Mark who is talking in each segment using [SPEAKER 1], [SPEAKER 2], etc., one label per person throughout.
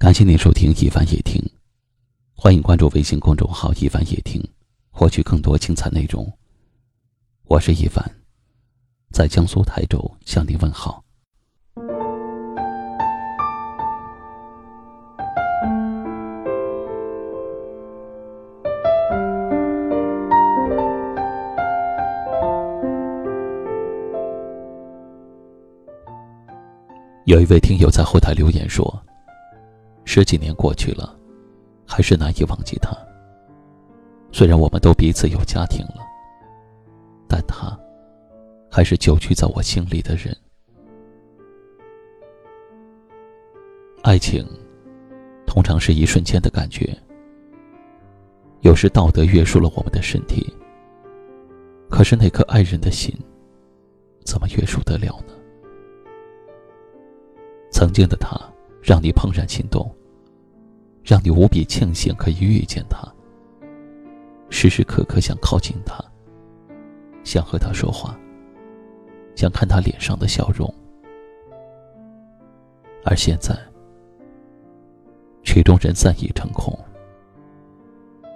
[SPEAKER 1] 感谢您收听一凡夜听，欢迎关注微信公众号一凡夜听，获取更多精彩内容。我是一凡，在江苏台州向您问好。有一位听友在后台留言说。十几年过去了，还是难以忘记他。虽然我们都彼此有家庭了，但他还是久居在我心里的人。爱情通常是一瞬间的感觉，有时道德约束了我们的身体，可是那颗爱人的心，怎么约束得了呢？曾经的他。让你怦然心动，让你无比庆幸可以遇见他，时时刻刻想靠近他，想和他说话，想看他脸上的笑容。而现在，曲终人散已成空，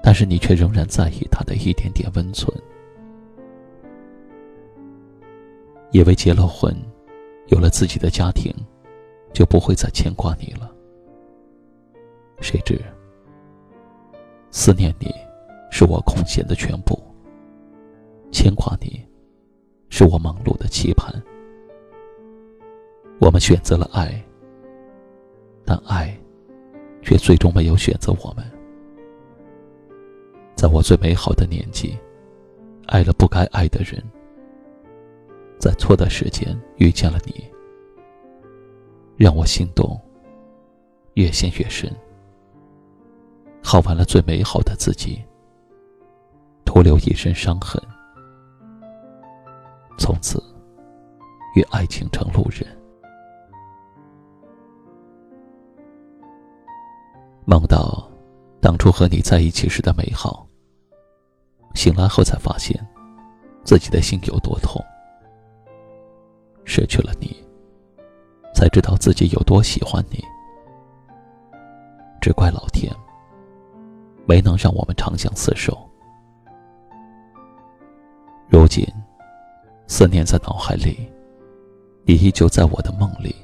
[SPEAKER 1] 但是你却仍然在意他的一点点温存，以为结了婚，有了自己的家庭。就不会再牵挂你了。谁知，思念你，是我空闲的全部；牵挂你，是我忙碌的期盼。我们选择了爱，但爱，却最终没有选择我们。在我最美好的年纪，爱了不该爱的人，在错的时间遇见了你。让我心动，越陷越深，耗完了最美好的自己，徒留一身伤痕，从此与爱情成路人。梦到当初和你在一起时的美好，醒来后才发现自己的心有多痛，失去了。才知道自己有多喜欢你，只怪老天没能让我们长相厮守。如今，思念在脑海里，你依旧在我的梦里。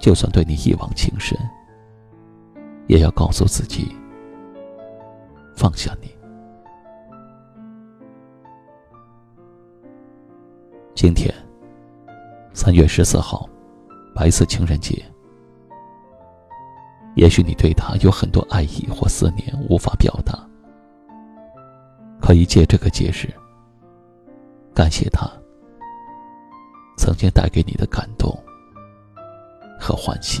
[SPEAKER 1] 就算对你一往情深，也要告诉自己放下你。今天。三月十四号，白色情人节。也许你对他有很多爱意或思念无法表达，可以借这个节日，感谢他曾经带给你的感动和欢喜。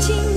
[SPEAKER 2] 情